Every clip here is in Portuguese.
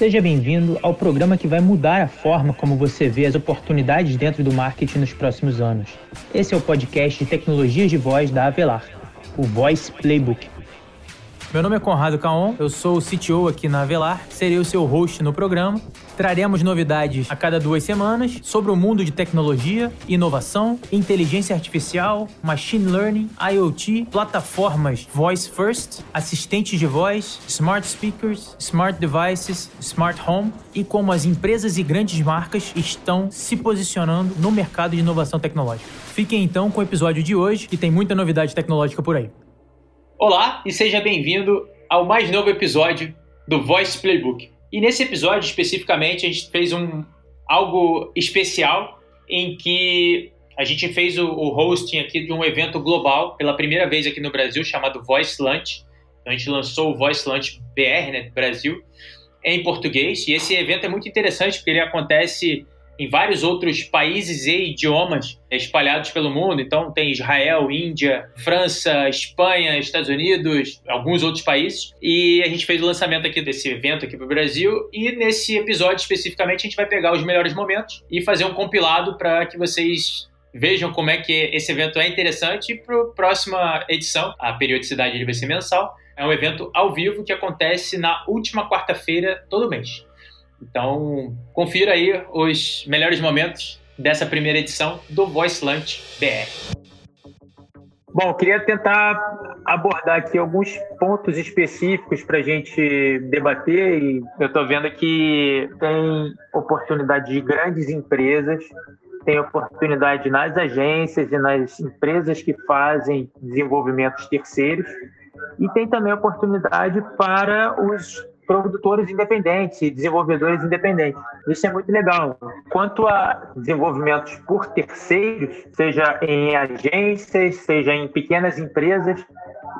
Seja bem-vindo ao programa que vai mudar a forma como você vê as oportunidades dentro do marketing nos próximos anos. Esse é o podcast de tecnologias de voz da Avelar, o Voice Playbook. Meu nome é Conrado Caon, eu sou o CTO aqui na Avelar, serei o seu host no programa. Traremos novidades a cada duas semanas sobre o mundo de tecnologia, inovação, inteligência artificial, machine learning, IoT, plataformas voice first, assistentes de voz, smart speakers, smart devices, smart home e como as empresas e grandes marcas estão se posicionando no mercado de inovação tecnológica. Fiquem então com o episódio de hoje, que tem muita novidade tecnológica por aí. Olá e seja bem-vindo ao mais novo episódio do Voice Playbook. E nesse episódio especificamente a gente fez um algo especial em que a gente fez o, o hosting aqui de um evento global pela primeira vez aqui no Brasil chamado Voice Lunch. Então a gente lançou o Voice Lunch BR, né, Brasil, em português. E esse evento é muito interessante porque ele acontece em vários outros países e idiomas espalhados pelo mundo. Então, tem Israel, Índia, França, Espanha, Estados Unidos, alguns outros países. E a gente fez o lançamento aqui desse evento aqui para o Brasil. E nesse episódio especificamente, a gente vai pegar os melhores momentos e fazer um compilado para que vocês vejam como é que esse evento é interessante. E para a próxima edição, a periodicidade vai ser mensal. É um evento ao vivo que acontece na última quarta-feira todo mês. Então, confira aí os melhores momentos dessa primeira edição do Voice Lunch BR. Bom, queria tentar abordar aqui alguns pontos específicos para a gente debater. E eu estou vendo que tem oportunidade de grandes empresas, tem oportunidade nas agências e nas empresas que fazem desenvolvimentos terceiros, e tem também oportunidade para os produtores independentes desenvolvedores independentes. Isso é muito legal. Quanto a desenvolvimentos por terceiros, seja em agências, seja em pequenas empresas,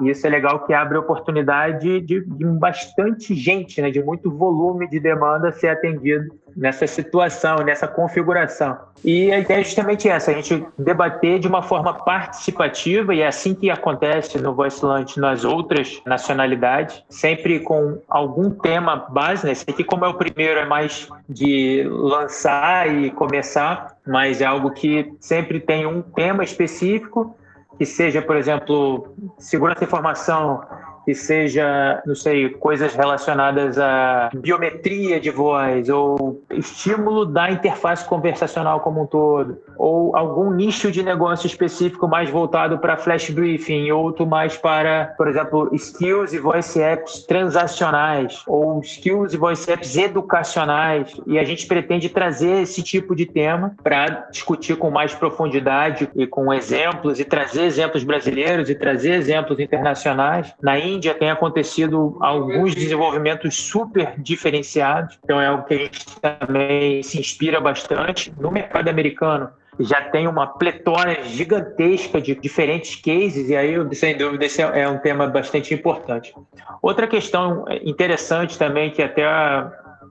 isso é legal que abre oportunidade de, de bastante gente, né, de muito volume de demanda ser atendido nessa situação, nessa configuração. E a ideia é justamente essa, a gente debater de uma forma participativa, e é assim que acontece no Voice Lunch nas outras nacionalidades, sempre com algum tema base, né? Esse aqui, como é o primeiro, é mais de lançar e começar, mas é algo que sempre tem um tema específico, que seja, por exemplo, segurança da informação, que seja, não sei, coisas relacionadas à biometria de voz ou estímulo da interface conversacional como um todo, ou algum nicho de negócio específico mais voltado para flash briefing, outro mais para, por exemplo, skills e voice apps transacionais, ou skills e voice apps educacionais, e a gente pretende trazer esse tipo de tema para discutir com mais profundidade e com exemplos e trazer exemplos brasileiros e trazer exemplos internacionais. Na Índia tem acontecido alguns desenvolvimentos super diferenciados, então é algo que a gente também se inspira bastante. No mercado americano, já tem uma pletora gigantesca de diferentes cases, e aí, sem dúvida, esse é um tema bastante importante. Outra questão interessante também, que até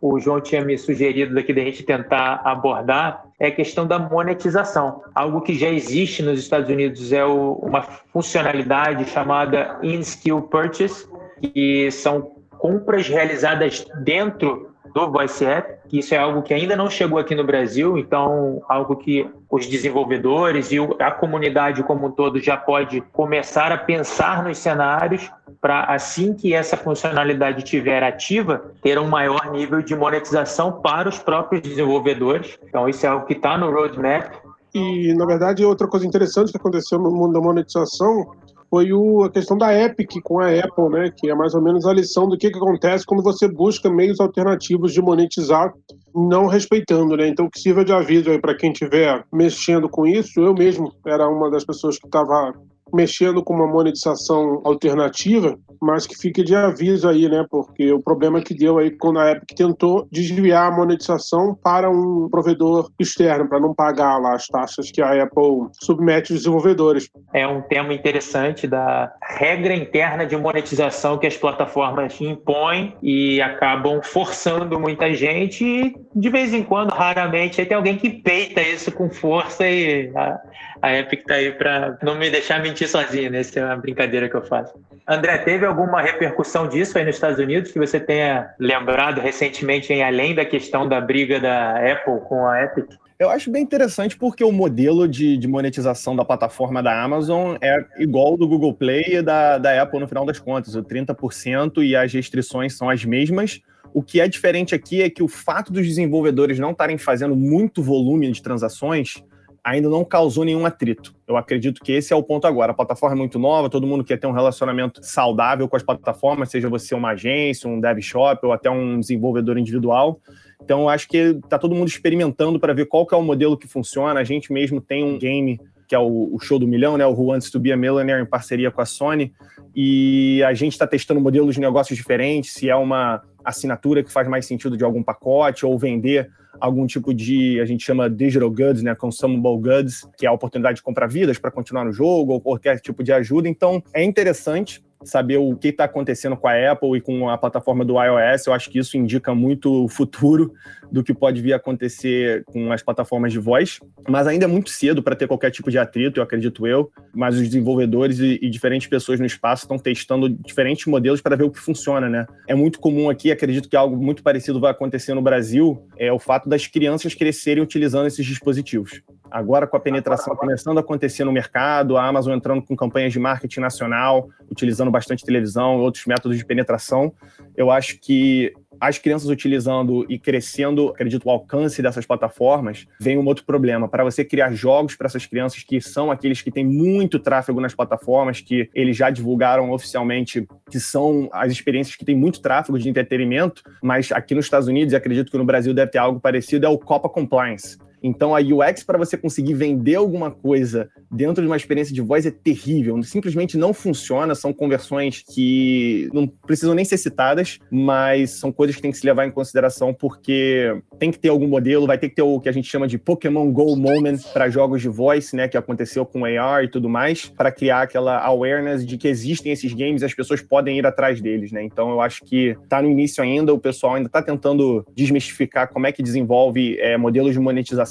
o João tinha me sugerido aqui da gente tentar abordar, é a questão da monetização. Algo que já existe nos Estados Unidos é o, uma funcionalidade chamada In-Skill Purchase, que são compras realizadas dentro do Voice App, que isso é algo que ainda não chegou aqui no Brasil, então algo que os desenvolvedores e a comunidade como um todo já pode começar a pensar nos cenários para assim que essa funcionalidade estiver ativa, ter um maior nível de monetização para os próprios desenvolvedores. Então isso é algo que está no roadmap. E, na verdade, outra coisa interessante que aconteceu no mundo da monetização foi o, a questão da Epic com a Apple, né? Que é mais ou menos a lição do que, que acontece quando você busca meios alternativos de monetizar, não respeitando, né? Então, que sirva de aviso aí para quem estiver mexendo com isso. Eu mesmo era uma das pessoas que estava mexendo com uma monetização alternativa, mas que fique de aviso aí, né? Porque o problema que deu aí quando a Epic tentou desviar a monetização para um provedor externo, para não pagar lá as taxas que a Apple submete aos desenvolvedores. É um tema interessante da regra interna de monetização que as plataformas impõem e acabam forçando muita gente e de vez em quando, raramente, aí tem alguém que peita isso com força e a, a Epic tá aí para não me deixar mentir discutir sozinho, né? É uma brincadeira que eu faço. André, teve alguma repercussão disso aí nos Estados Unidos que você tenha lembrado recentemente, em além da questão da briga da Apple com a Epic? Eu acho bem interessante porque o modelo de, de, monetização da plataforma da Amazon é igual do Google Play e da, da Apple no final das contas. O 30% e as restrições são as mesmas. O que é diferente aqui é que o fato dos desenvolvedores não estarem fazendo muito volume de transações ainda não causou nenhum atrito. Eu acredito que esse é o ponto agora. A plataforma é muito nova, todo mundo quer ter um relacionamento saudável com as plataformas, seja você uma agência, um dev shop ou até um desenvolvedor individual. Então, acho que está todo mundo experimentando para ver qual que é o modelo que funciona. A gente mesmo tem um game que é o, o, show do milhão, né? O Who Wants to Be a Millionaire em parceria com a Sony. E a gente está testando modelos de negócios diferentes, se é uma assinatura que faz mais sentido de algum pacote ou vender algum tipo de, a gente chama digital goods, né, consumable goods, que é a oportunidade de comprar vidas para continuar no jogo ou qualquer tipo de ajuda. Então, é interessante saber o que está acontecendo com a Apple e com a plataforma do iOS. Eu acho que isso indica muito o futuro do que pode vir a acontecer com as plataformas de voz, mas ainda é muito cedo para ter qualquer tipo de atrito, eu acredito eu. Mas os desenvolvedores e, e diferentes pessoas no espaço estão testando diferentes modelos para ver o que funciona, né? É muito comum aqui, acredito que algo muito parecido vai acontecer no Brasil, é o fato das crianças crescerem utilizando esses dispositivos. Agora, com a penetração começando a acontecer no mercado, a Amazon entrando com campanhas de marketing nacional, utilizando bastante televisão, outros métodos de penetração, eu acho que as crianças utilizando e crescendo, acredito, o alcance dessas plataformas, vem um outro problema. Para você criar jogos para essas crianças que são aqueles que têm muito tráfego nas plataformas, que eles já divulgaram oficialmente que são as experiências que têm muito tráfego de entretenimento, mas aqui nos Estados Unidos, e acredito que no Brasil deve ter algo parecido, é o Copa Compliance então a UX para você conseguir vender alguma coisa dentro de uma experiência de voz é terrível, simplesmente não funciona, são conversões que não precisam nem ser citadas, mas são coisas que tem que se levar em consideração porque tem que ter algum modelo, vai ter que ter o que a gente chama de Pokémon Go Moment para jogos de voice, né, que aconteceu com AR e tudo mais, para criar aquela awareness de que existem esses games e as pessoas podem ir atrás deles, né? Então eu acho que tá no início ainda, o pessoal ainda está tentando desmistificar como é que desenvolve é, modelos de monetização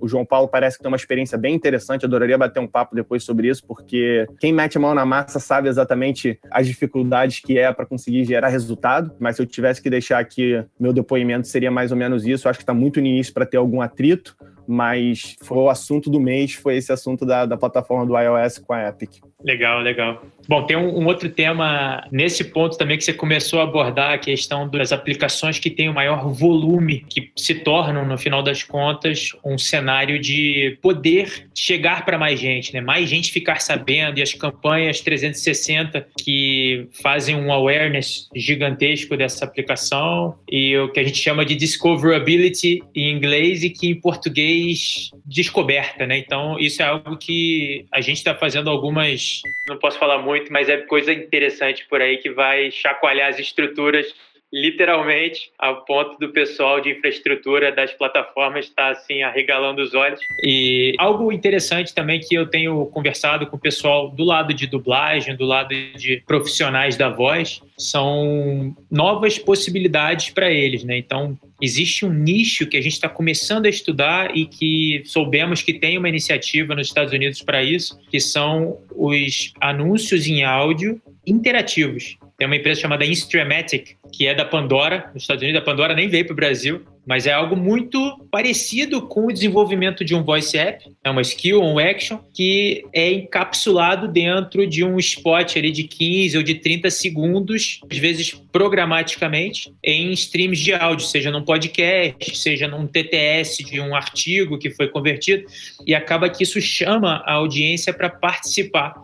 o João Paulo parece que tem uma experiência bem interessante. Adoraria bater um papo depois sobre isso, porque quem mete a mão na massa sabe exatamente as dificuldades que é para conseguir gerar resultado. Mas se eu tivesse que deixar aqui meu depoimento, seria mais ou menos isso. Eu acho que está muito no início para ter algum atrito mas foi o assunto do mês, foi esse assunto da, da plataforma do iOS com a Epic. Legal, legal. Bom, tem um, um, outro tema nesse ponto também que você começou a abordar, a questão das aplicações que têm o maior volume, que se tornam, no final das contas, um cenário de poder chegar para mais gente, né? Mais gente ficar sabendo e as campanhas 360 que fazem um awareness gigantesco dessa aplicação e o que a gente chama de discoverability em inglês e que em português descoberta, né? Então, isso é algo que a gente está fazendo algumas, não posso falar muito, mas é coisa interessante por aí que vai chacoalhar as estruturas literalmente ao ponto do pessoal de infraestrutura das plataformas estar tá, assim arregalando os olhos. E algo interessante também que eu tenho conversado com o pessoal do lado de dublagem, do lado de profissionais da voz, são novas possibilidades para eles, né? Então, existe um nicho que a gente está começando a estudar e que soubemos que tem uma iniciativa nos Estados Unidos para isso, que são os anúncios em áudio interativos. Tem uma empresa chamada Instramatic, que é da Pandora, nos Estados Unidos. A Pandora nem veio para o Brasil, mas é algo muito parecido com o desenvolvimento de um voice app, é uma skill, um action, que é encapsulado dentro de um spot ali de 15 ou de 30 segundos, às vezes programaticamente, em streams de áudio, seja num podcast, seja num TTS de um artigo que foi convertido, e acaba que isso chama a audiência para participar.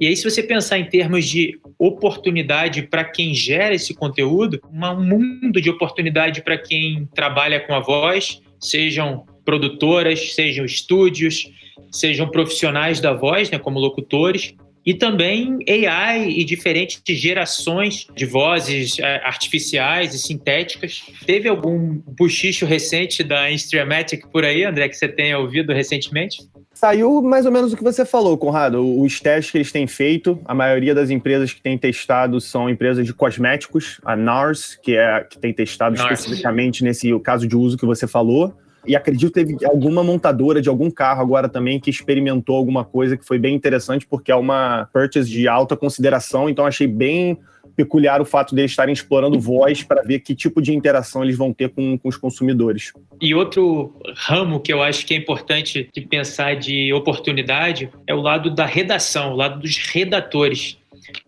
E aí, se você pensar em termos de oportunidade para quem gera esse conteúdo, um mundo de oportunidade para quem trabalha com a voz, sejam produtoras, sejam estúdios, sejam profissionais da voz, né, como locutores, e também AI e diferentes gerações de vozes é, artificiais e sintéticas. Teve algum buchicho recente da Instramatic por aí, André, que você tenha ouvido recentemente? Saiu mais ou menos o que você falou, Conrado. Os testes que eles têm feito, a maioria das empresas que têm testado são empresas de cosméticos, a NARS, que é que tem testado NARS. especificamente nesse caso de uso que você falou. E acredito que teve alguma montadora de algum carro agora também que experimentou alguma coisa que foi bem interessante, porque é uma purchase de alta consideração, então achei bem peculiar o fato de eles estarem explorando voz para ver que tipo de interação eles vão ter com, com, os consumidores. E outro ramo que eu acho que é importante de pensar de oportunidade é o lado da redação, o lado dos redatores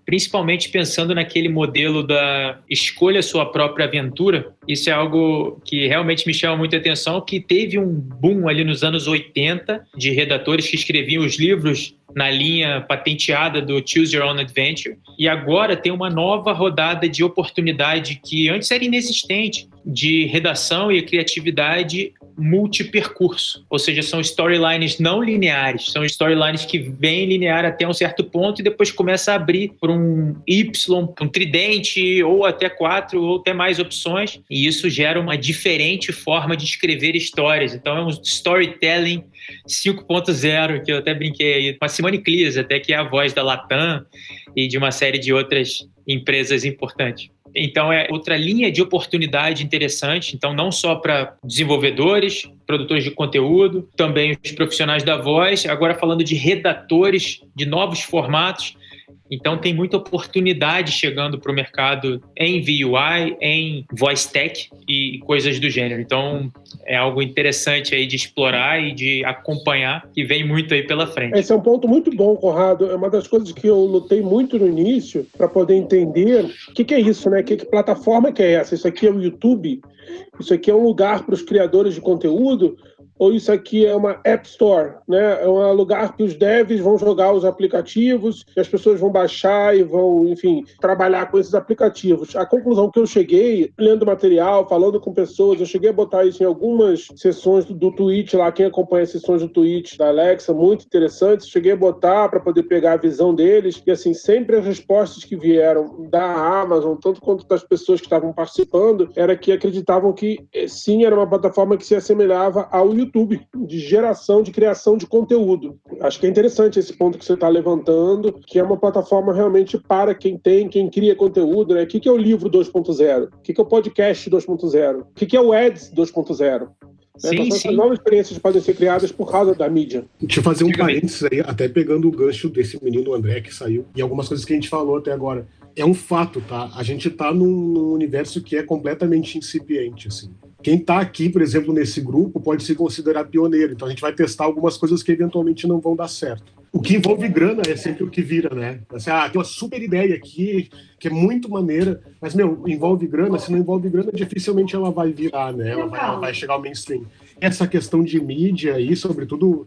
principalmente pensando naquele modelo da escolha sua própria aventura. Isso é algo que realmente me chama muita atenção, que teve um boom ali nos anos 80 de redatores que escreviam os livros na linha patenteada do Choose Your Own Adventure. E agora tem uma nova rodada de oportunidade que antes era inexistente, de redação e criatividade multipercurso, ou seja, são storylines não lineares, são storylines que vêm linear até um certo ponto e depois começa a abrir para um Y, um tridente, ou até quatro, ou até mais opções, e isso gera uma diferente forma de escrever histórias. Então é um storytelling 5.0, que eu até brinquei aí, com a Simone Clears, até que é a voz da Latam e de uma série de outras empresas importantes. Então, é outra linha de oportunidade interessante. Então, não só para desenvolvedores, produtores de conteúdo, também os profissionais da voz. Agora, falando de redatores de novos formatos. Então tem muita oportunidade chegando para o mercado em VUI, em voice tech e coisas do gênero. Então é algo interessante aí de explorar e de acompanhar que vem muito aí pela frente. Esse é um ponto muito bom, Conrado. É uma das coisas que eu lutei muito no início para poder entender o que, que, é isso, né? Que, que plataforma que é essa? Isso aqui é o YouTube? Isso aqui é um lugar para os criadores de conteúdo? Ou isso aqui é uma App Store, né? É um lugar que os devs vão jogar os aplicativos, e as pessoas vão baixar e vão, enfim, trabalhar com esses aplicativos. A conclusão que eu cheguei, lendo material, falando com pessoas, eu cheguei a botar isso em algumas sessões do, Twitch lá, quem acompanha as sessões do Twitch da Alexa, muito interessantes. Cheguei a botar para poder pegar a visão deles e assim, sempre as respostas que vieram da Amazon, tanto quanto das pessoas que estavam participando, era que acreditavam que eh, sim, era uma plataforma que se assemelhava ao YouTube YouTube de geração, de criação de conteúdo. Acho que é interessante esse ponto que você está levantando, que é uma plataforma realmente para quem tem, quem cria conteúdo. Né? O que é o livro 2.0? O que é o podcast 2.0? O que é o Ads 2.0? Sim, então, sim. novas experiências podem ser criadas por causa da mídia. Deixa eu fazer um parênteses aí, até pegando o gancho desse menino André que saiu, e algumas coisas que a gente falou até agora. É um fato, tá? A gente tá num, num universo que é completamente incipiente, assim. Quem está aqui, por exemplo, nesse grupo, pode se considerar pioneiro. Então a gente vai testar algumas coisas que eventualmente não vão dar certo. O que envolve grana é sempre o que vira, né? Assim, ah, tem uma super ideia aqui, que é muito maneira, mas, meu, envolve grana. Se não envolve grana, dificilmente ela vai virar, né? Ela vai, ela vai chegar ao mainstream. Essa questão de mídia aí, sobretudo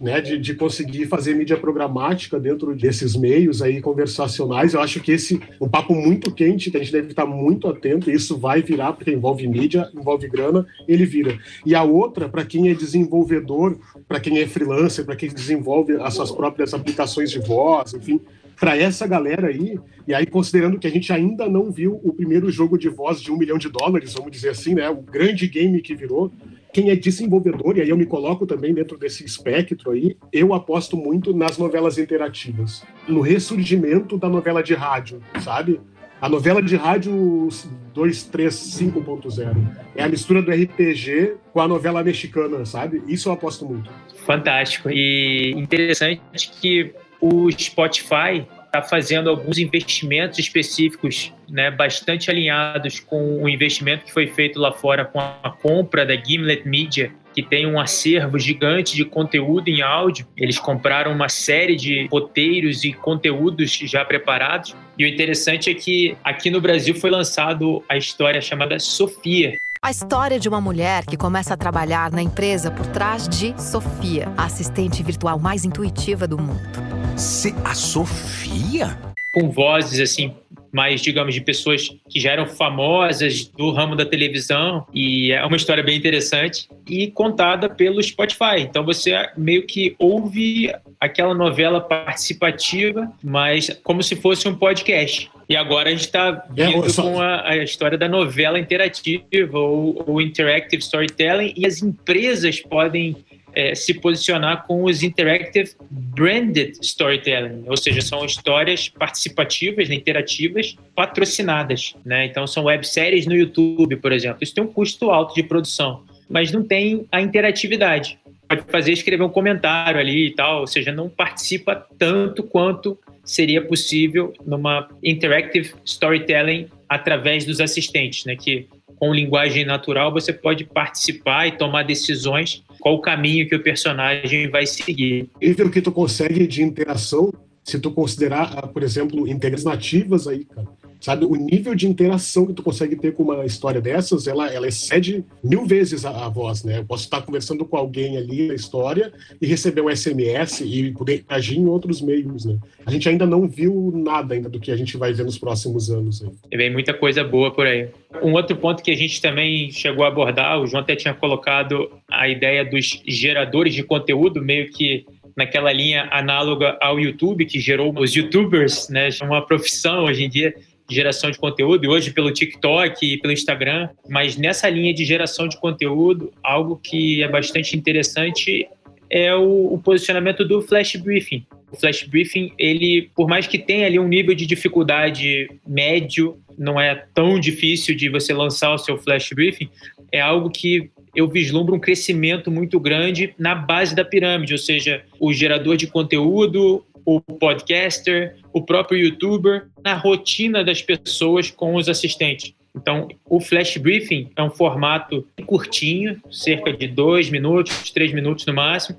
né, de, de, conseguir fazer mídia programática dentro desses meios aí conversacionais. Eu acho que esse é um papo muito quente, que a gente deve estar muito atento, e isso vai virar, porque envolve mídia, envolve grana, ele vira. E a outra, para quem é desenvolvedor, para quem é freelancer, para quem desenvolve as suas próprias aplicações de voz, enfim, para essa galera aí, e aí considerando que a gente ainda não viu o primeiro jogo de voz de um milhão de dólares, vamos dizer assim, né, o grande game que virou, quem é desenvolvedor, e aí eu me coloco também dentro desse espectro aí, eu aposto muito nas novelas interativas, no ressurgimento da novela de rádio, sabe? A novela de rádio 235.0 é a mistura do RPG com a novela mexicana, sabe? Isso eu aposto muito. Fantástico. E interessante que o Spotify está fazendo alguns investimentos específicos, né, bastante alinhados com o investimento que foi feito lá fora com a compra da Gimlet Media, que tem um acervo gigante de conteúdo em áudio. Eles compraram uma série de roteiros e conteúdos já preparados. E o interessante é que aqui no Brasil foi lançado a história chamada Sofia, a história de uma mulher que começa a trabalhar na empresa por trás de Sofia, a assistente virtual mais intuitiva do mundo. Se a Sofia? Com vozes assim mais, digamos, de pessoas que já eram famosas do ramo da televisão e é uma história bem interessante e contada pelo Spotify. Então você meio que ouve aquela novela participativa, mas como se fosse um podcast. E agora a gente está é, vindo é, só... com a, a, história da novela interativa ou, ou interactive storytelling e as empresas podem é, se posicionar com os Interactive Branded Storytelling, ou seja, são histórias participativas, né, interativas, patrocinadas. Né? Então, são webséries no YouTube, por exemplo. Isso tem um custo alto de produção. mas não tem a interatividade. Pode fazer escrever um comentário ali e tal, ou seja, não participa tanto quanto seria possível numa interactive storytelling através dos assistentes, né? Que com linguagem natural você pode participar e tomar decisões qual o caminho que o personagem vai seguir. Nível que tu consegue de interação, se tu considerar, por exemplo, integrantes nativas aí, cara sabe? O nível de interação que tu consegue ter com uma história dessas, ela, ela excede mil vezes a, a voz, né? Eu posso estar conversando com alguém ali na história e receber um SMS e poder agir em outros meios, né? A gente ainda não viu nada ainda do que a gente vai ver nos próximos anos. Aí. Vem muita coisa boa por aí. Um outro ponto que a gente também chegou a abordar, o João até tinha colocado a ideia dos geradores de conteúdo, meio que naquela linha análoga ao YouTube, que gerou os YouTubers, né? Uma profissão hoje em dia geração de conteúdo, e hoje pelo TikTok e pelo Instagram, mas nessa linha de geração de conteúdo, algo que é bastante interessante é o, o posicionamento do flash briefing. O flash briefing, ele, por mais que tenha ali um nível de dificuldade médio, não é tão difícil de você lançar o seu flash briefing, é algo que eu vislumbro um crescimento muito grande na base da pirâmide, ou seja, o gerador de conteúdo, o podcaster, o próprio youtuber, na rotina das pessoas com os assistentes. Então, o flash briefing é um formato curtinho, cerca de dois minutos, três minutos no máximo,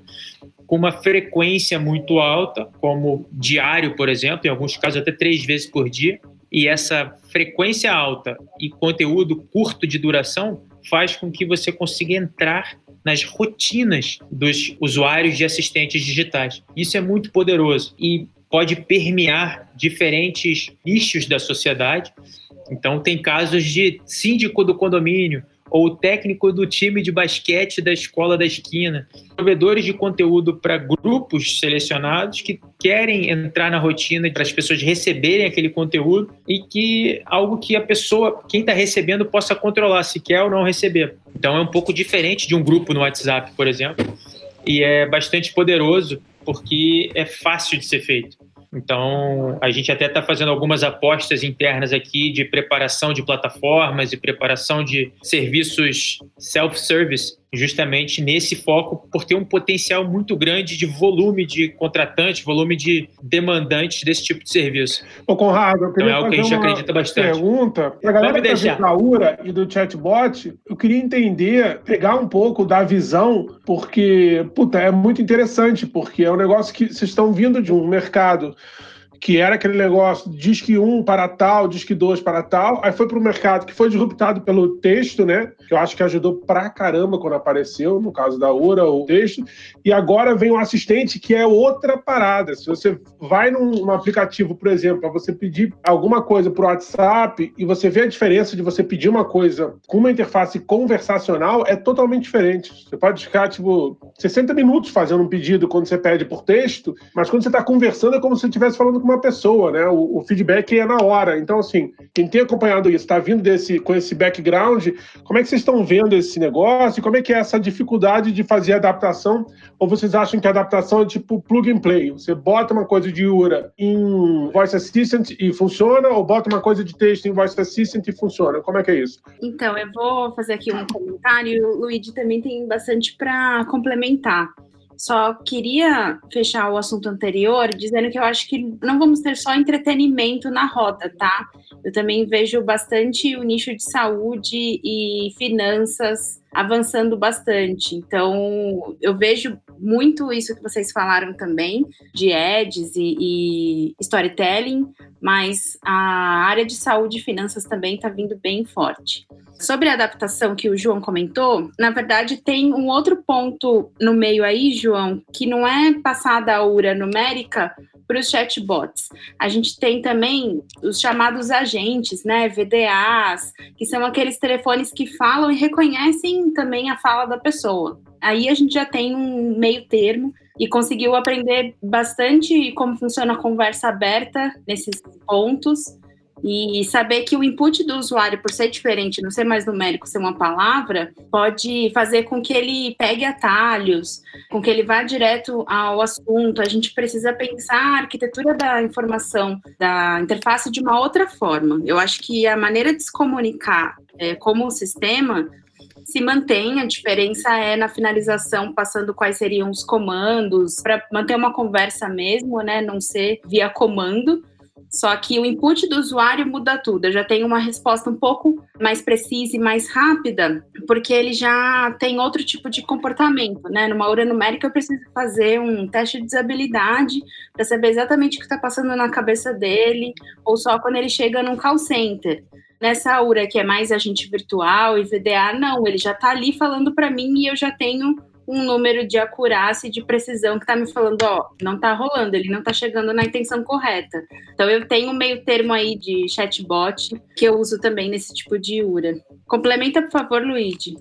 com uma frequência muito alta, como diário, por exemplo, em alguns casos até três vezes por dia. E essa frequência alta e conteúdo curto de duração faz com que você consiga entrar nas rotinas dos usuários de assistentes digitais. Isso é muito poderoso e pode permear diferentes nichos da sociedade. Então, tem casos de síndico do condomínio ou técnico do time de basquete da escola da esquina, provedores de conteúdo para grupos selecionados que querem entrar na rotina para as pessoas receberem aquele conteúdo e que algo que a pessoa, quem está recebendo, possa controlar se quer ou não receber. Então é um pouco diferente de um grupo no WhatsApp, por exemplo, e é bastante poderoso porque é fácil de ser feito. Então, a gente até está fazendo algumas apostas internas aqui de preparação de plataformas e preparação de serviços self-service, justamente nesse foco, por ter um potencial muito grande de volume de contratantes, volume de demandantes desse tipo de serviço. Ô, Conrado, eu queria então é algo que a gente acredita bastante. pergunta. Para a galera da tá URA e do chatbot, eu queria entender, pegar um pouco da visão, porque, puta, é muito interessante, porque é um negócio que vocês estão vindo de um mercado que era aquele negócio disque 1 para tal, disque 2 para tal, aí foi para o mercado que foi disruptado pelo texto, né? Que eu acho que ajudou pra caramba quando apareceu, no caso da URA, o texto, e agora vem o assistente, que é outra parada. Se você vai num, num aplicativo, por exemplo, para você pedir alguma coisa para WhatsApp e você vê a diferença de você pedir uma coisa com uma interface conversacional, é totalmente diferente. Você pode ficar, tipo, 60 minutos fazendo um pedido quando você pede por texto, mas quando você está conversando é como se você estivesse falando com uma pessoa, né? O, o, feedback é na hora. Então, assim, quem tem acompanhado isso, está vindo desse, com esse background, como é que vocês estão vendo esse negócio? Como é que é essa dificuldade de fazer adaptação? Ou vocês acham que a adaptação é tipo plug and play? Você bota uma coisa de URA em Voice Assistant e funciona, ou bota uma coisa de texto em Voice Assistant e funciona? Como é que é isso? Então, eu vou fazer aqui um comentário. O Luigi também tem bastante para complementar. Só queria fechar o assunto anterior dizendo que eu acho que não vamos ter só entretenimento na roda, tá? Eu também vejo bastante o nicho de saúde e finanças avançando bastante. Então, eu vejo muito isso que vocês falaram também, de ads e, e storytelling, mas a área de saúde e finanças também está vindo bem forte. Sobre a adaptação que o João comentou, na verdade tem um outro ponto no meio aí, João, que não é passada a URA numérica para os chatbots. A gente tem também os chamados agentes, né, VDAs, que são aqueles telefones que falam e reconhecem também a fala da pessoa. Aí a gente já tem um meio termo e conseguiu aprender bastante como funciona a conversa aberta nesses pontos e saber que o input do usuário, por ser diferente, não ser mais numérico, ser uma palavra, pode fazer com que ele pegue atalhos, com que ele vá direto ao assunto. A gente precisa pensar a arquitetura da informação, da interface de uma outra forma. Eu acho que a maneira de se comunicar é, como um sistema se mantém, a diferença é na finalização, passando quais seriam os comandos, para manter uma conversa mesmo, né? Não ser via comando. Só que o input do usuário muda tudo. Eu já tenho uma resposta um pouco mais precisa e mais rápida, porque ele já tem outro tipo de comportamento, né? Numa hora numérica, eu preciso fazer um teste de desabilidade para saber exatamente o que está passando na cabeça dele, ou só quando ele chega num call center. Nessa aura que é mais agente virtual e VDA, não, ele já está ali falando para mim e eu já tenho um número de acurácia e de precisão que está me falando, ó, não está rolando, ele não está chegando na intenção correta. Então eu tenho um meio termo aí de chatbot que eu uso também nesse tipo de URA. Complementa, por favor, Luigi.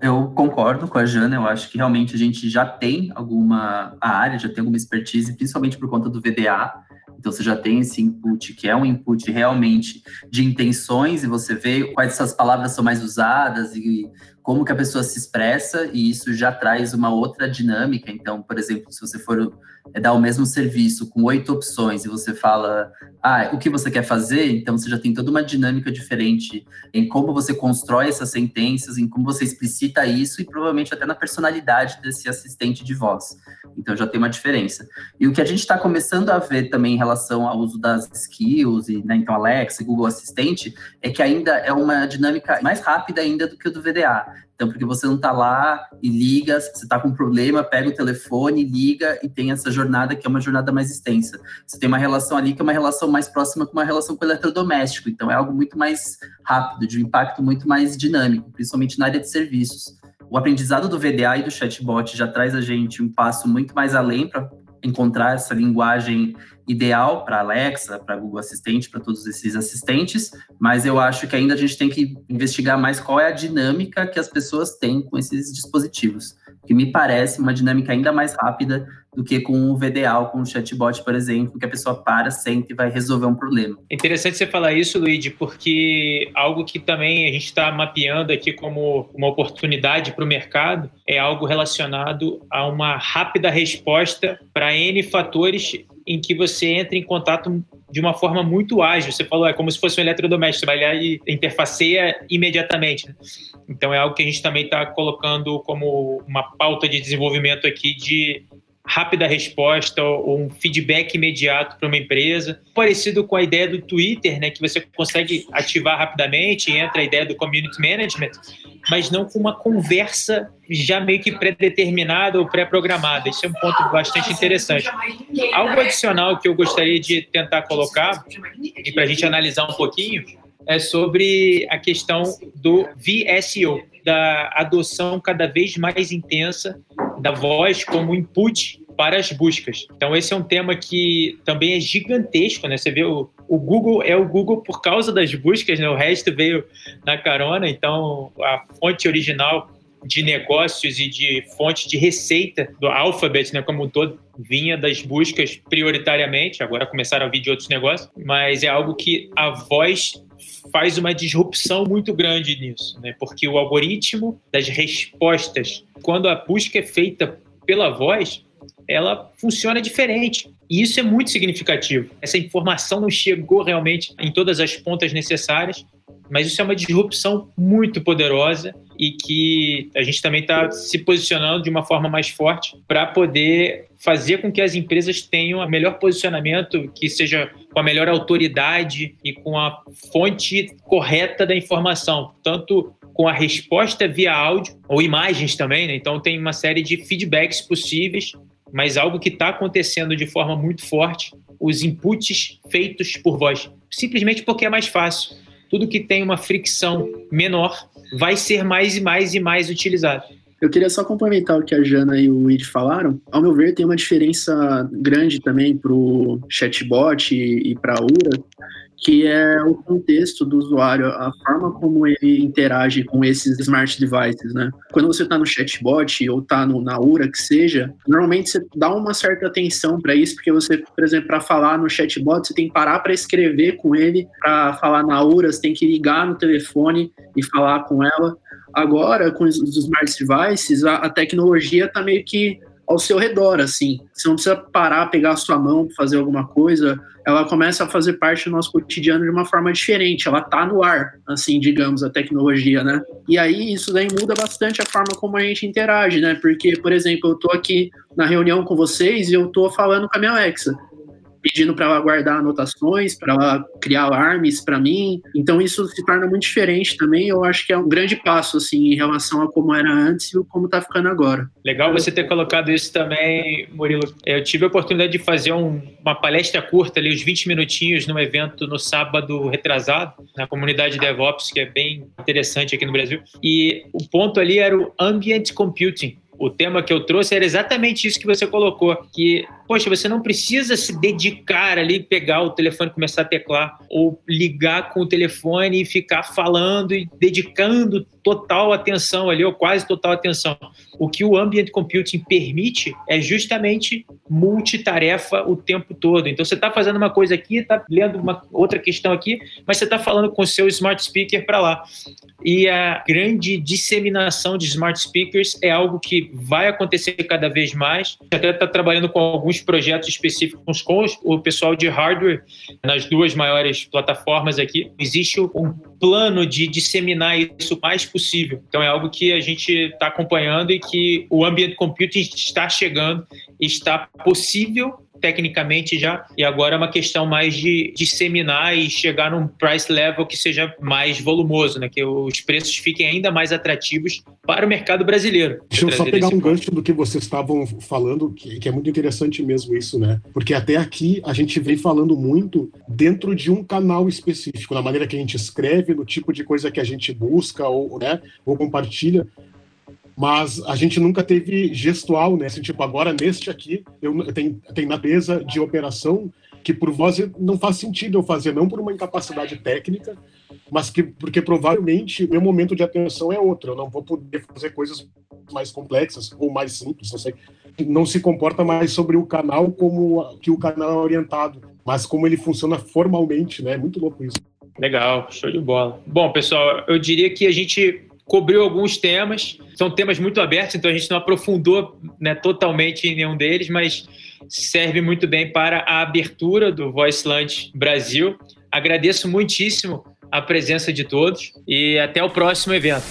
Eu concordo com a Jana, eu acho que realmente a gente já tem alguma área, já tem alguma expertise, principalmente por conta do VDA. Então você já tem esse input, que é um input realmente de intenções, e você vê quais essas palavras são mais usadas e como que a pessoa se expressa, e isso já traz uma outra dinâmica. Então, por exemplo, se você for é, dar o mesmo serviço com oito opções e você fala, ah, o que você quer fazer, então você já tem toda uma dinâmica diferente em como você constrói essas sentenças, em como você explicita isso e provavelmente até na personalidade desse assistente de voz. Então já tem uma diferença. E o que a gente está começando a ver também em relação ao uso das skills e, né, então Alexa, Google Assistente, é que ainda é uma dinâmica mais rápida ainda do que o do VDA. Então, porque você não está lá e liga, você está com um problema, pega o telefone, liga e tem essa jornada que é uma jornada mais extensa. Você tem uma relação ali que é uma relação mais próxima com uma relação com o eletrodoméstico. Então, é algo muito mais rápido, de um impacto muito mais dinâmico, principalmente na área de serviços. O aprendizado do VDA e do chatbot já traz a gente um passo muito mais além para encontrar essa linguagem ideal para Alexa, para Google Assistente, para todos esses assistentes, mas eu acho que ainda a gente tem que investigar mais qual é a dinâmica que as pessoas têm com esses dispositivos, que me parece uma dinâmica ainda mais rápida do que com o VDA ou com o chatbot, por exemplo, que a pessoa para, sente e vai resolver um problema. Interessante você falar isso, Luigi, porque algo que também a gente está mapeando aqui como uma oportunidade para o mercado é algo relacionado a uma rápida resposta para N fatores em que você entra em contato de uma forma muito ágil. Você falou, é como se fosse um eletrodoméstico, você vai lá e interfaceia imediatamente. Né? Então é algo que a gente também está colocando como uma pauta de desenvolvimento aqui de rápida resposta ou um feedback imediato para uma empresa. Parecido com a ideia do Twitter, né, que você consegue ativar rapidamente, entra a ideia do community management, mas não com uma conversa já meio que pré-determinada ou pré-programada. Isso é um ponto bastante interessante. Algo adicional que eu gostaria de tentar colocar, e para a gente analisar um pouquinho, é sobre a questão do VSO, da adoção cada vez mais intensa da voz como input para as buscas. Então esse é um tema que também é gigantesco, né? Você vê o, o Google é o Google por causa das buscas, né? O resto veio na carona, então a fonte original de negócios e de fonte de receita do Alphabet, né, como um todo, vinha das buscas prioritariamente, agora começaram a vir de outros negócios, mas é algo que a voz faz uma disrupção muito grande nisso, né? Porque o algoritmo das respostas, quando a busca é feita pela voz, ela funciona diferente. E isso é muito significativo. Essa informação não chegou realmente em todas as pontas necessárias, mas isso é uma disrupção muito poderosa e que a gente também está se posicionando de uma forma mais forte para poder fazer com que as empresas tenham o melhor posicionamento, que seja com a melhor autoridade e com a fonte correta da informação, tanto com a resposta via áudio ou imagens também, né? Então tem uma série de feedbacks possíveis, mas algo que está acontecendo de forma muito forte, os inputs feitos por voz, simplesmente porque é mais fácil tudo que tem uma fricção menor vai ser mais e mais e mais utilizado. Eu queria só complementar o que a Jana e o Luigi falaram. Ao meu ver, tem uma diferença grande também para o chatbot e, e para a URA, que é o contexto do usuário, a forma como ele interage com esses smart devices, né? Quando você está no chatbot ou está na URA, que seja, normalmente você dá uma certa atenção para isso, porque você, por exemplo, para falar no chatbot, você tem que parar para escrever com ele, para falar na URA, você tem que ligar no telefone e falar com ela. Agora, com os smart devices, a, a tecnologia está meio que ao seu redor, assim. Você não precisa parar, pegar a sua mão, fazer alguma coisa. Ela começa a fazer parte do nosso cotidiano de uma forma diferente. Ela tá no ar, assim, digamos, a tecnologia, né? E aí isso daí muda bastante a forma como a gente interage, né? Porque, por exemplo, eu tô aqui na reunião com vocês e eu tô falando com a minha Alexa pedindo para ela guardar anotações, para ela criar alarmes para mim. Então isso se torna muito diferente também. Eu acho que é um grande passo assim em relação a como era antes e como está ficando agora. Legal você ter colocado isso também, Murilo. Eu tive a oportunidade de fazer um, uma palestra curta ali, uns 20 minutinhos, num evento no sábado retrasado, na comunidade DevOps, que é bem interessante aqui no Brasil. E o ponto ali era o Ambient Computing o tema que eu trouxe era exatamente isso que você colocou, que, poxa, você não precisa se dedicar ali, pegar o telefone, começar a teclar, ou ligar com o telefone e ficar falando e dedicando total atenção ali, ou quase total atenção. O que o Ambient Computing permite é justamente multitarefa o tempo todo. Então, você está fazendo uma coisa aqui, está lendo uma outra questão aqui, mas você está falando com o seu smart speaker para lá. E a grande disseminação de smart speakers é algo que vai acontecer cada vez mais. Até está trabalhando com alguns projetos específicos com o pessoal de hardware nas duas maiores plataformas aqui. Existe um plano de disseminar isso o mais possível. Então é algo que a gente está acompanhando e que o ambient computing está chegando, está possível tecnicamente já, e agora é uma questão mais de disseminar e chegar num price level que seja mais volumoso, né? que os preços fiquem ainda mais atrativos para o mercado brasileiro. Deixa eu só pegar um gancho do que vocês estavam falando, que, que é muito interessante mesmo isso, né? Porque até aqui a gente vem falando muito dentro de um canal específico, na maneira que a gente escreve, no tipo de coisa que a gente busca ou, né, ou compartilha mas a gente nunca teve gestual, né? Assim, tipo, agora neste aqui, eu tenho, tenho na mesa de operação que por voz não faz sentido eu fazer, não por uma incapacidade técnica, mas que porque provavelmente meu momento de atenção é outro. Eu não vou poder fazer coisas mais complexas ou mais simples, não sei. Não se comporta mais sobre o canal como que o canal é orientado, mas como ele funciona formalmente, né? É muito louco isso. Legal, show de bola. Bom, pessoal, eu diria que a gente cobriu alguns temas, são temas muito abertos, então a gente não aprofundou né, totalmente em nenhum deles, mas serve muito bem para a abertura do Voice Lunch Brasil. Agradeço muitíssimo a presença de todos e até o próximo evento.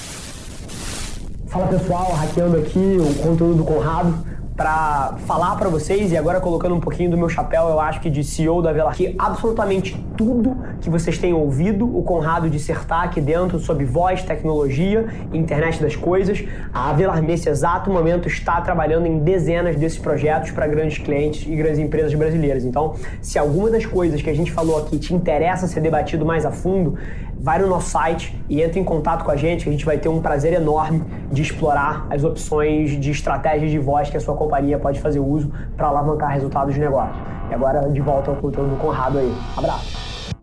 Fala pessoal, hackeando aqui o conteúdo do Conrado para falar para vocês e agora colocando um pouquinho do meu chapéu, eu acho que de CEO da Velar, que absolutamente tudo que vocês têm ouvido o Conrado dissertar aqui dentro sobre voz, tecnologia, internet das coisas, a Velar nesse exato momento está trabalhando em dezenas desses projetos para grandes clientes e grandes empresas brasileiras. Então, se alguma das coisas que a gente falou aqui te interessa ser debatido mais a fundo, vai no nosso site e entre em contato com a gente, que a gente vai ter um prazer enorme de explorar as opções de estratégias de voz que a sua companhia pode fazer uso para alavancar resultados de negócio. E agora, de volta ao conteúdo do Conrado aí. Abraço!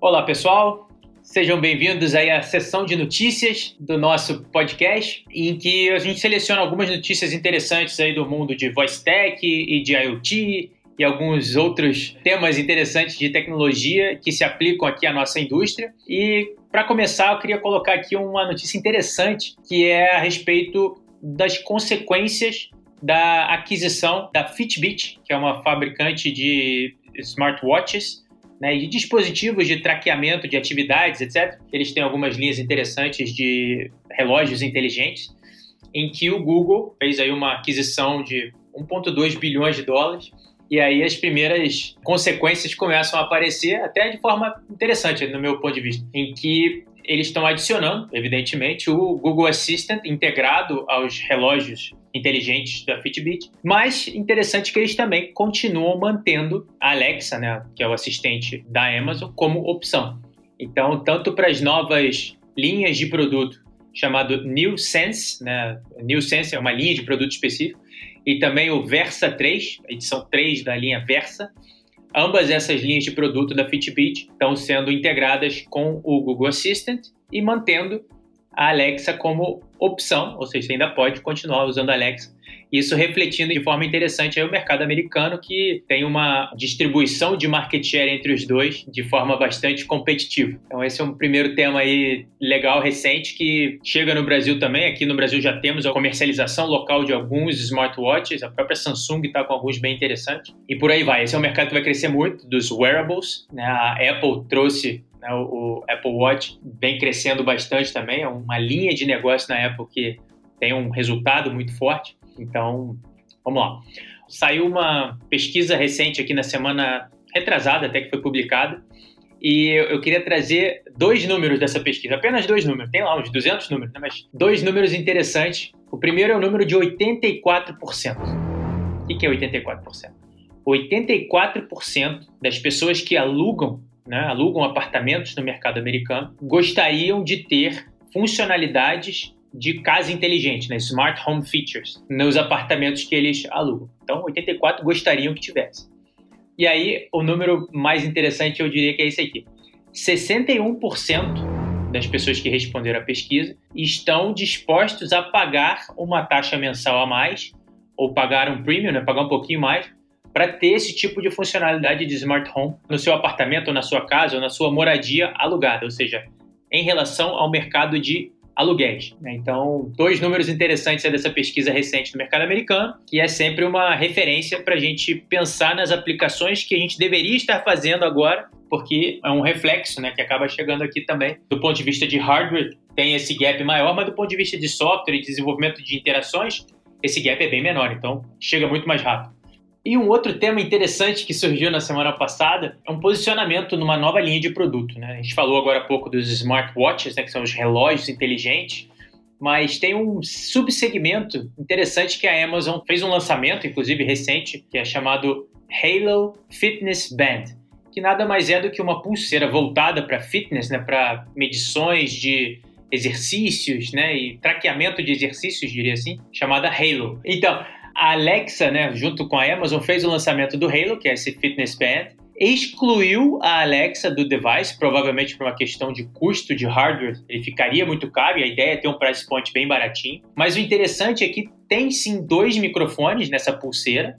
Olá, pessoal! Sejam bem-vindos aí à sessão de notícias do nosso podcast, em que a gente seleciona algumas notícias interessantes aí do mundo de voice tech e de IoT e alguns outros temas interessantes de tecnologia que se aplicam aqui à nossa indústria. E para começar, eu queria colocar aqui uma notícia interessante que é a respeito das consequências da aquisição da Fitbit, que é uma fabricante de smartwatches né, e dispositivos de traqueamento de atividades, etc. Eles têm algumas linhas interessantes de relógios inteligentes, em que o Google fez aí uma aquisição de 1,2 bilhões de dólares e aí as primeiras consequências começam a aparecer, até de forma interessante, no meu ponto de vista, em que eles estão adicionando, evidentemente, o Google Assistant integrado aos relógios inteligentes da Fitbit, mas interessante que eles também continuam mantendo a Alexa, né, que é o assistente da Amazon, como opção. Então, tanto para as novas linhas de produto chamado New Sense, né, New Sense é uma linha de produto específico, e também o Versa 3, edição 3 da linha Versa. Ambas essas linhas de produto da Fitbit estão sendo integradas com o Google Assistant e mantendo a Alexa como opção, ou seja, você ainda pode continuar usando a Alexa isso refletindo de forma interessante aí o mercado americano, que tem uma distribuição de market share entre os dois de forma bastante competitiva. Então, esse é um primeiro tema aí legal, recente, que chega no Brasil também. Aqui no Brasil já temos a comercialização local de alguns smartwatches, a própria Samsung está com alguns bem interessantes. E por aí vai. Esse é um mercado que vai crescer muito, dos wearables. Né? A Apple trouxe né, o, Apple Watch vem crescendo bastante também, é uma linha de negócio na Apple que tem um resultado muito forte. Então, vamos lá. Saiu uma pesquisa recente aqui na semana retrasada, até que foi publicada, e eu queria trazer dois números dessa pesquisa, apenas dois números, tem lá uns 200 números, né? mas dois números interessantes. O primeiro é o número de 84%. O que é 84%? 84% das pessoas que alugam, né, alugam apartamentos no mercado americano, gostariam de ter funcionalidades de casa inteligente, né, smart home features, nos apartamentos que eles alugam. Então, 84 gostariam que tivesse. E aí, o número mais interessante eu diria que é esse aqui. 61% das pessoas que responderam à pesquisa estão dispostos a pagar uma taxa mensal a mais ou pagar um premium, né, pagar um pouquinho mais, para ter esse tipo de funcionalidade de smart home no seu apartamento, ou na sua casa, ou na sua moradia alugada, ou seja, em relação ao mercado de aluguéis. Né? Então, dois números interessantes dessa pesquisa recente no mercado americano, que é sempre uma referência para a gente pensar nas aplicações que a gente deveria estar fazendo agora, porque é um reflexo né, que acaba chegando aqui também. Do ponto de vista de hardware, tem esse gap maior, mas do ponto de vista de software e desenvolvimento de interações, esse gap é bem menor, então chega muito mais rápido. E um outro tema interessante que surgiu na semana passada é um posicionamento numa nova linha de produto. Né? A gente falou agora há pouco dos smartwatches, né, que são os relógios inteligentes, mas tem um subsegmento interessante que a Amazon fez um lançamento, inclusive recente, que é chamado Halo Fitness Band, que nada mais é do que uma pulseira voltada para fitness, né, para medições de exercícios, né, e traqueamento de exercícios, diria assim, chamada Halo. Então, a Alexa, né, junto com a Amazon, fez o lançamento do Halo, que é esse fitness band, excluiu a Alexa do device, provavelmente por uma questão de custo de hardware, ele ficaria muito caro e a ideia é ter um price point bem baratinho. Mas o interessante é que tem sim dois microfones nessa pulseira,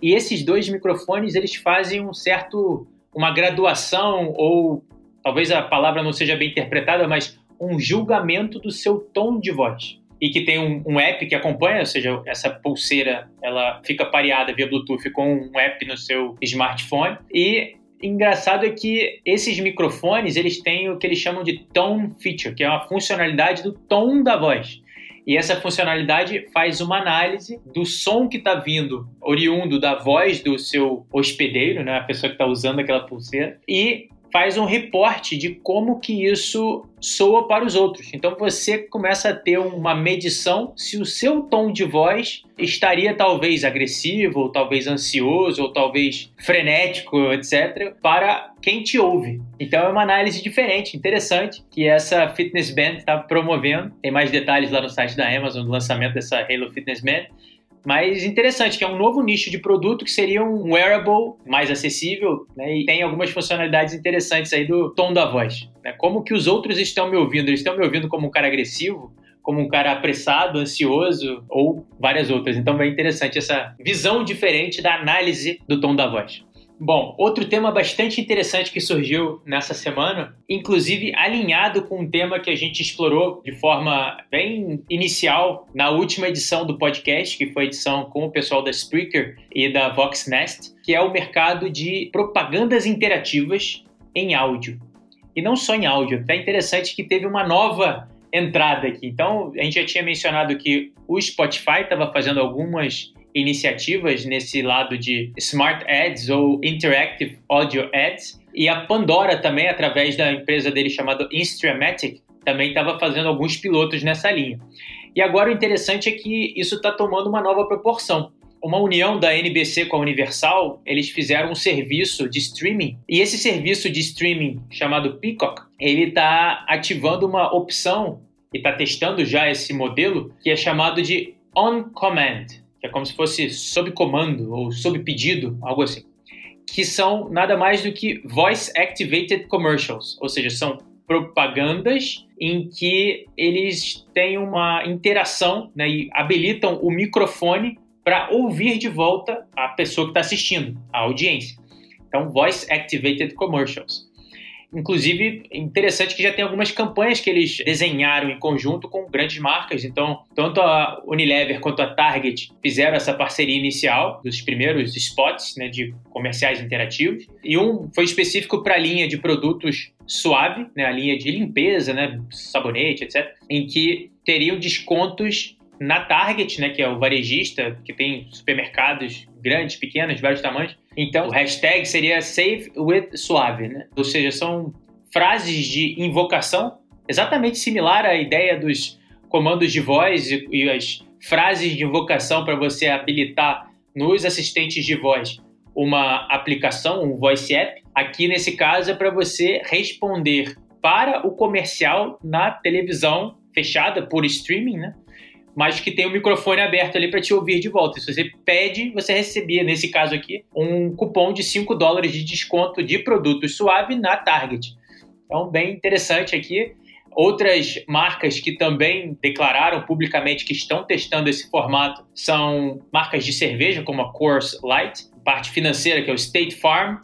e esses dois microfones eles fazem um certo uma graduação ou talvez a palavra não seja bem interpretada, mas um julgamento do seu tom de voz e que tem um, um, app que acompanha, ou seja, essa pulseira ela fica pareada via Bluetooth com um app no seu smartphone e engraçado é que esses microfones eles têm o que eles chamam de tone feature, que é uma funcionalidade do tom da voz. E essa funcionalidade faz uma análise do som que está vindo, oriundo da voz do seu hospedeiro, né, a pessoa que está usando aquela pulseira, e faz um reporte de como que isso soa para os outros. Então você começa a ter uma medição se o seu tom de voz estaria talvez agressivo, ou talvez ansioso, ou talvez frenético, etc, para quem te ouve. Então é uma análise diferente, interessante, que essa Fitness Band está promovendo. Tem mais detalhes lá no site da Amazon do lançamento dessa Halo Fitness Band. Mas interessante, que é um novo nicho de produto que seria um wearable mais acessível né, e tem algumas funcionalidades interessantes aí do tom da voz. Né? Como que os outros estão me ouvindo? Eles estão me ouvindo como um cara agressivo? Como um cara apressado, ansioso ou várias outras. Então é interessante essa visão diferente da análise do tom da voz. Bom, outro tema bastante interessante que surgiu nessa semana, inclusive alinhado com um tema que a gente explorou de forma bem inicial na última edição do podcast, que foi a edição com o pessoal da Spreaker e da Vox Nest, que é o mercado de propagandas interativas em áudio. E não só em áudio, é interessante que teve uma nova entrada aqui. Então, a gente já tinha mencionado que o Spotify estava fazendo algumas iniciativas nesse lado de Smart Ads ou Interactive Audio Ads. E a Pandora também, através da empresa dele chamada Instramatic, também estava fazendo alguns pilotos nessa linha. E agora o interessante é que isso está tomando uma nova proporção. Uma união da NBC com a Universal, eles fizeram um serviço de streaming. E esse serviço de streaming chamado Peacock, ele está ativando uma opção e está testando já esse modelo que é chamado de On Command é como se fosse sob comando ou sob pedido, algo assim, que são nada mais do que voice activated commercials, ou seja, são propagandas em que eles têm uma interação né, e habilitam o microfone para ouvir de volta a pessoa que está assistindo, a audiência. Então, Voice Activated Commercials. Inclusive, interessante que já tem algumas campanhas que eles desenharam em conjunto com grandes marcas. Então, tanto a Unilever quanto a Target fizeram essa parceria inicial dos primeiros spots né, de comerciais interativos. E um foi específico para a linha de produtos suave, né, a linha de limpeza, né, sabonete, etc., em que teriam descontos na Target, né, que é o varejista, que tem supermercados grandes, pequenos, de vários tamanhos. Então, o hashtag seria Save with Suave, né? Ou seja, são frases de invocação exatamente similar à ideia dos comandos de voz e, e as frases de invocação para você habilitar nos assistentes de voz uma aplicação, um voice app. Aqui nesse caso é para você responder para o comercial na televisão fechada por streaming, né? Mas que tem o microfone aberto ali para te ouvir de volta. Se você pede, você recebia, nesse caso aqui, um cupom de 5 dólares de desconto de produtos suave na Target. Então, bem interessante aqui. Outras marcas que também declararam publicamente que estão testando esse formato são marcas de cerveja, como a Coors Light, parte financeira, que é o State Farm,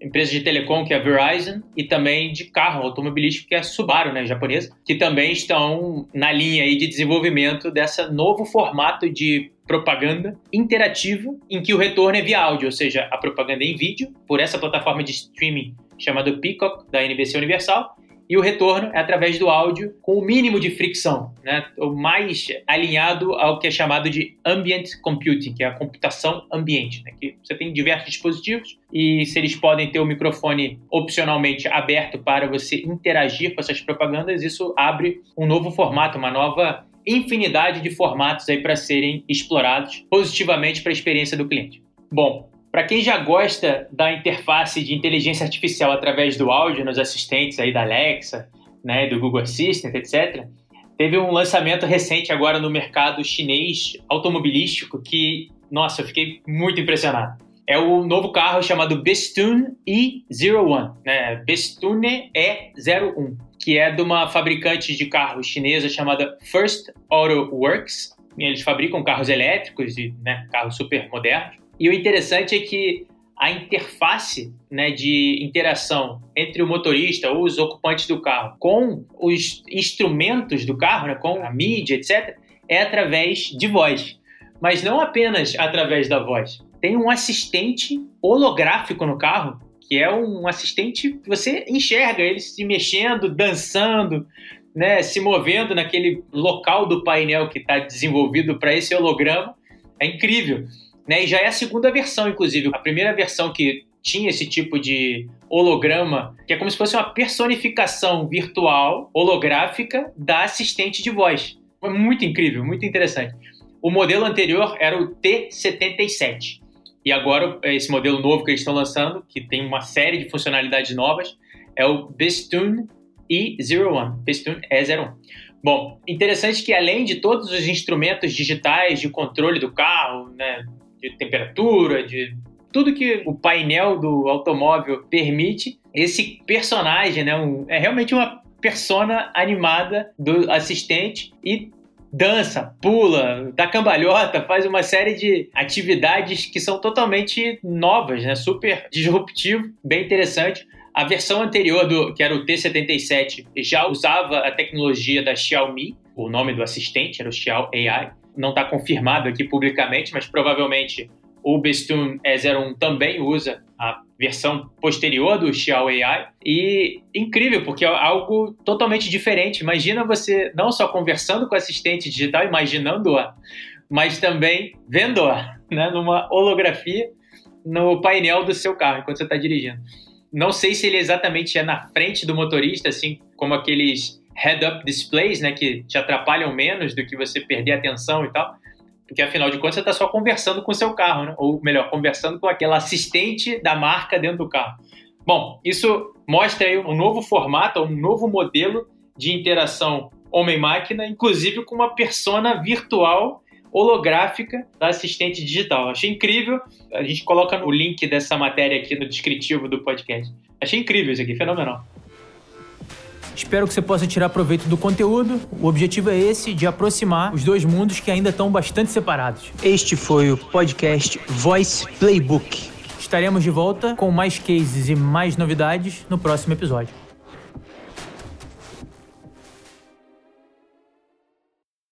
empresa de telecom, que é a Verizon, e também de carro automobilístico, que é a Subaru, né, japonesa, que também estão na linha aí de desenvolvimento dessa novo formato de propaganda interativa em que o retorno é via áudio, ou seja, a propaganda em vídeo por essa plataforma de streaming chamada Peacock da NBC Universal e o retorno é através do áudio com o mínimo de fricção, né? o mais alinhado ao que é chamado de ambient computing, que é a computação ambiente, né? que você tem diversos dispositivos e se eles podem ter o microfone opcionalmente aberto para você interagir com essas propagandas, isso abre um novo formato, uma nova infinidade de formatos aí para serem explorados positivamente para a experiência do cliente. Bom, para quem já gosta da interface de inteligência artificial através do áudio nos assistentes aí da Alexa, né, do Google Assistant, etc., teve um lançamento recente agora no mercado chinês automobilístico que, nossa, eu fiquei muito impressionado. É o novo carro chamado Bestune E01, né? Bestune E01, que é de uma fabricante de carros chinesa chamada First Auto Works. Eles fabricam carros elétricos e né, carros super modernos. E o interessante é que a interface né, de interação entre o motorista ou os ocupantes do carro com os instrumentos do carro, né, com a mídia, etc., é através de voz. Mas não apenas através da voz. Tem um assistente holográfico no carro, que é um assistente que você enxerga ele se mexendo, dançando, né, se movendo naquele local do painel que está desenvolvido para esse holograma. É incrível. Né? E já é a segunda versão, inclusive. A primeira versão que tinha esse tipo de holograma, que é como se fosse uma personificação virtual, holográfica, da assistente de voz. Foi muito incrível, muito interessante. O modelo anterior era o T77. E agora, esse modelo novo que eles estão lançando, que tem uma série de funcionalidades novas, é o Bestune E01. Bestune E01. Bom, interessante que além de todos os instrumentos digitais de controle do carro, né, de temperatura, de tudo que o painel do automóvel permite, esse personagem né, um, é realmente uma persona animada do assistente e dança, pula, dá cambalhota, faz uma série de atividades que são totalmente novas, né? super disruptivo, bem interessante. A versão anterior, do, que era o T77, já usava a tecnologia da Xiaomi, o nome do assistente era o Xiao AI, não está confirmado aqui publicamente, mas provavelmente o Bestune E01 também usa a versão posterior do Xiao AI. E incrível, porque é algo totalmente diferente. Imagina você não só conversando com a assistente digital, imaginando-a, mas também vendo-a né, numa holografia no painel do seu carro enquanto você está dirigindo. Não sei se ele exatamente é na frente do motorista, assim como aqueles head-up displays, né, que te atrapalham menos do que você perder atenção e tal, porque afinal de contas você está só conversando com o seu carro, né? ou melhor, conversando com aquela assistente da marca dentro do carro. Bom, isso mostra aí um novo formato, um novo modelo de interação homem-máquina, inclusive com uma persona virtual holográfica da assistente digital. Achei incrível. A gente coloca o link dessa matéria aqui no descritivo do podcast. Achei incrível isso aqui, fenomenal. Espero que você possa tirar proveito do conteúdo. O objetivo é esse, de aproximar os dois mundos que ainda estão bastante separados. Este foi o podcast Voice Playbook. Estaremos de volta com mais cases e mais novidades no próximo episódio.